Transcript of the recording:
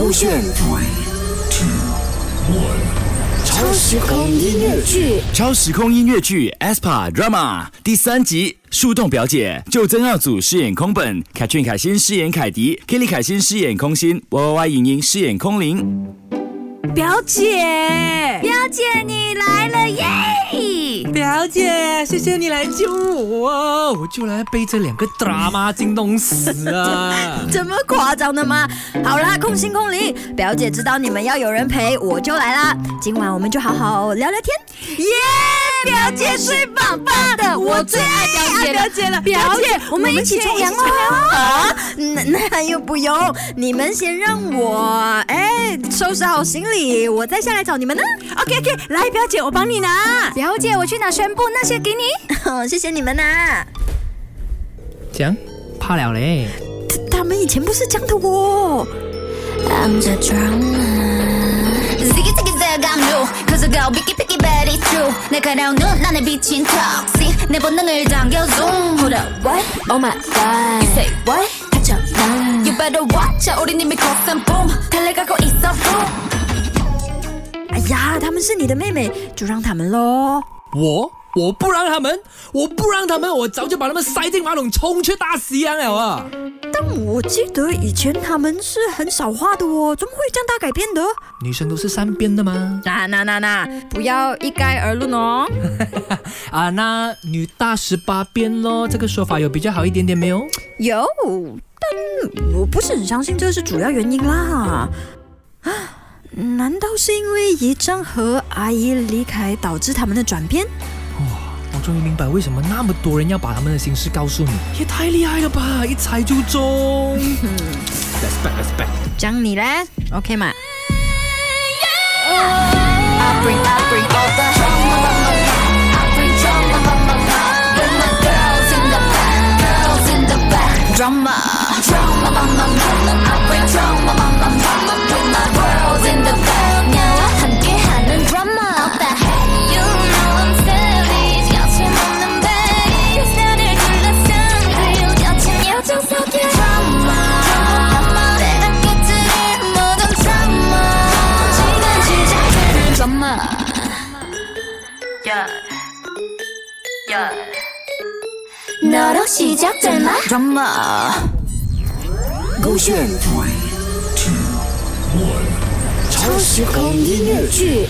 勾选。超时空音乐剧，超时空音乐剧《aespa drama》第三集，树洞表姐，就曾耀祖饰演空本，凯俊凯欣饰演凯迪，Kelly 凯欣饰演空心，Y Y 莹莹饰演空灵。表姐，表姐你来了耶！表姐，谢谢你来救我，我就来被这两个 drama 惊动死啊！这么夸张的吗？好啦，空心空灵，表姐知道你们要有人陪，我就来啦。今晚我们就好好聊聊天。耶！表姐最棒棒的，我最爱表姐表姐了。表姐，我们一起冲凉哦！啊，那那又不用，你们先让我哎收拾好行李，我再下来找你们呢。 OK OK，来表姐，我帮你拿。表姐，我去拿宣布那些给你。谢谢你们呐、这样怕了嘞。他们以前不是这样的哦。 I'm the drama. Ziggy ziggy zag I'm new Cause I go picky picky but it's true 날카로운 눈 안에 비친 턱시 내 본능을 당겨 zoom Hold up what? Oh my god. You say what? 하죠, 난. You better watch out 우린 이미 crossing boom 달려가고 있어 boom 哎呀，他们是你的妹妹，就让他们喽。我我不让他们，我不让他们，我早就把他们塞进马桶，冲去大西洋了啊！但我记得以前他们是很少话的哦，怎么会这样大改变的？女生都是善变的吗？那那那那，不要一概而论哦。啊，那女大十八变咯，这个说法有比较好一点点没有？有， 但我不是很相信这是主要原因啦。啊，难道是因为姨丈和阿姨离开导致他们的转变？我终于明白为什么那么多人要把他们的心事告诉你，也太厉害了吧！一猜就中。respect respect。讲你嘞，OK 嘛？ 너로 시작될 말 drama 勾选。超时空音乐剧